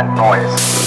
that noise.